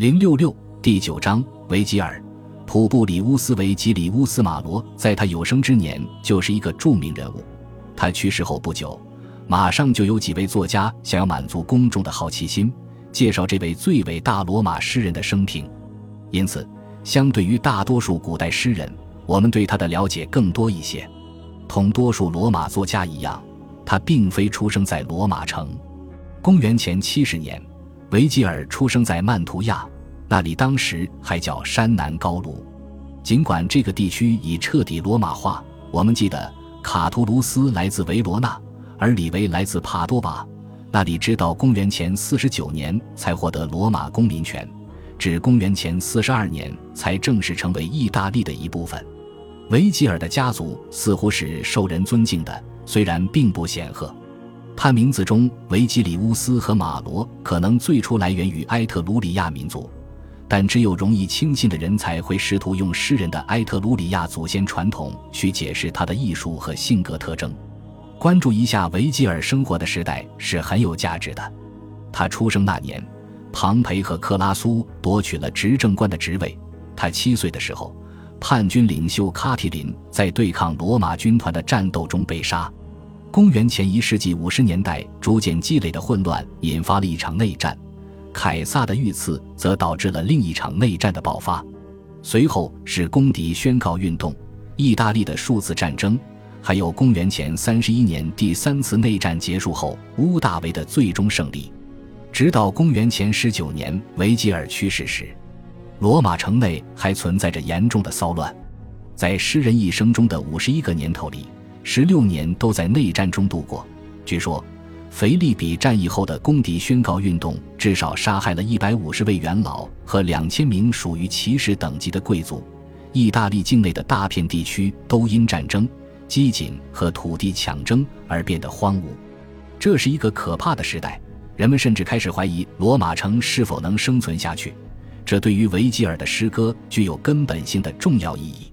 零六六第九章维吉尔，普布里乌斯·维吉里乌斯·马罗，在他有生之年就是一个著名人物。他去世后不久，马上就有几位作家想要满足公众的好奇心，介绍这位最伟大罗马诗人的生平。因此，相对于大多数古代诗人，我们对他的了解更多一些。同多数罗马作家一样，他并非出生在罗马城。公元前七十年。维吉尔出生在曼图亚，那里当时还叫山南高卢。尽管这个地区已彻底罗马化，我们记得卡图卢斯来自维罗纳，而李维来自帕多瓦，那里直到公元前四十九年才获得罗马公民权，至公元前四十二年才正式成为意大利的一部分。维吉尔的家族似乎是受人尊敬的，虽然并不显赫。他名字中维吉里乌斯和马罗可能最初来源于埃特鲁里亚民族，但只有容易轻信的人才会试图用诗人的埃特鲁里亚祖先传统去解释他的艺术和性格特征。关注一下维吉尔生活的时代是很有价值的。他出生那年，庞培和克拉苏夺取了执政官的职位。他七岁的时候，叛军领袖卡提林在对抗罗马军团的战斗中被杀。公元前一世纪五十年代，逐渐积累的混乱引发了一场内战，凯撒的遇刺则导致了另一场内战的爆发。随后是公敌宣告运动、意大利的数字战争，还有公元前三十一年第三次内战结束后乌大维的最终胜利。直到公元前十九年维吉尔去世时，罗马城内还存在着严重的骚乱。在诗人一生中的五十一个年头里。十六年都在内战中度过。据说，腓力比战役后的公敌宣告运动至少杀害了一百五十位元老和两千名属于骑士等级的贵族。意大利境内的大片地区都因战争、饥馑和土地抢争而变得荒芜。这是一个可怕的时代，人们甚至开始怀疑罗马城是否能生存下去。这对于维吉尔的诗歌具有根本性的重要意义。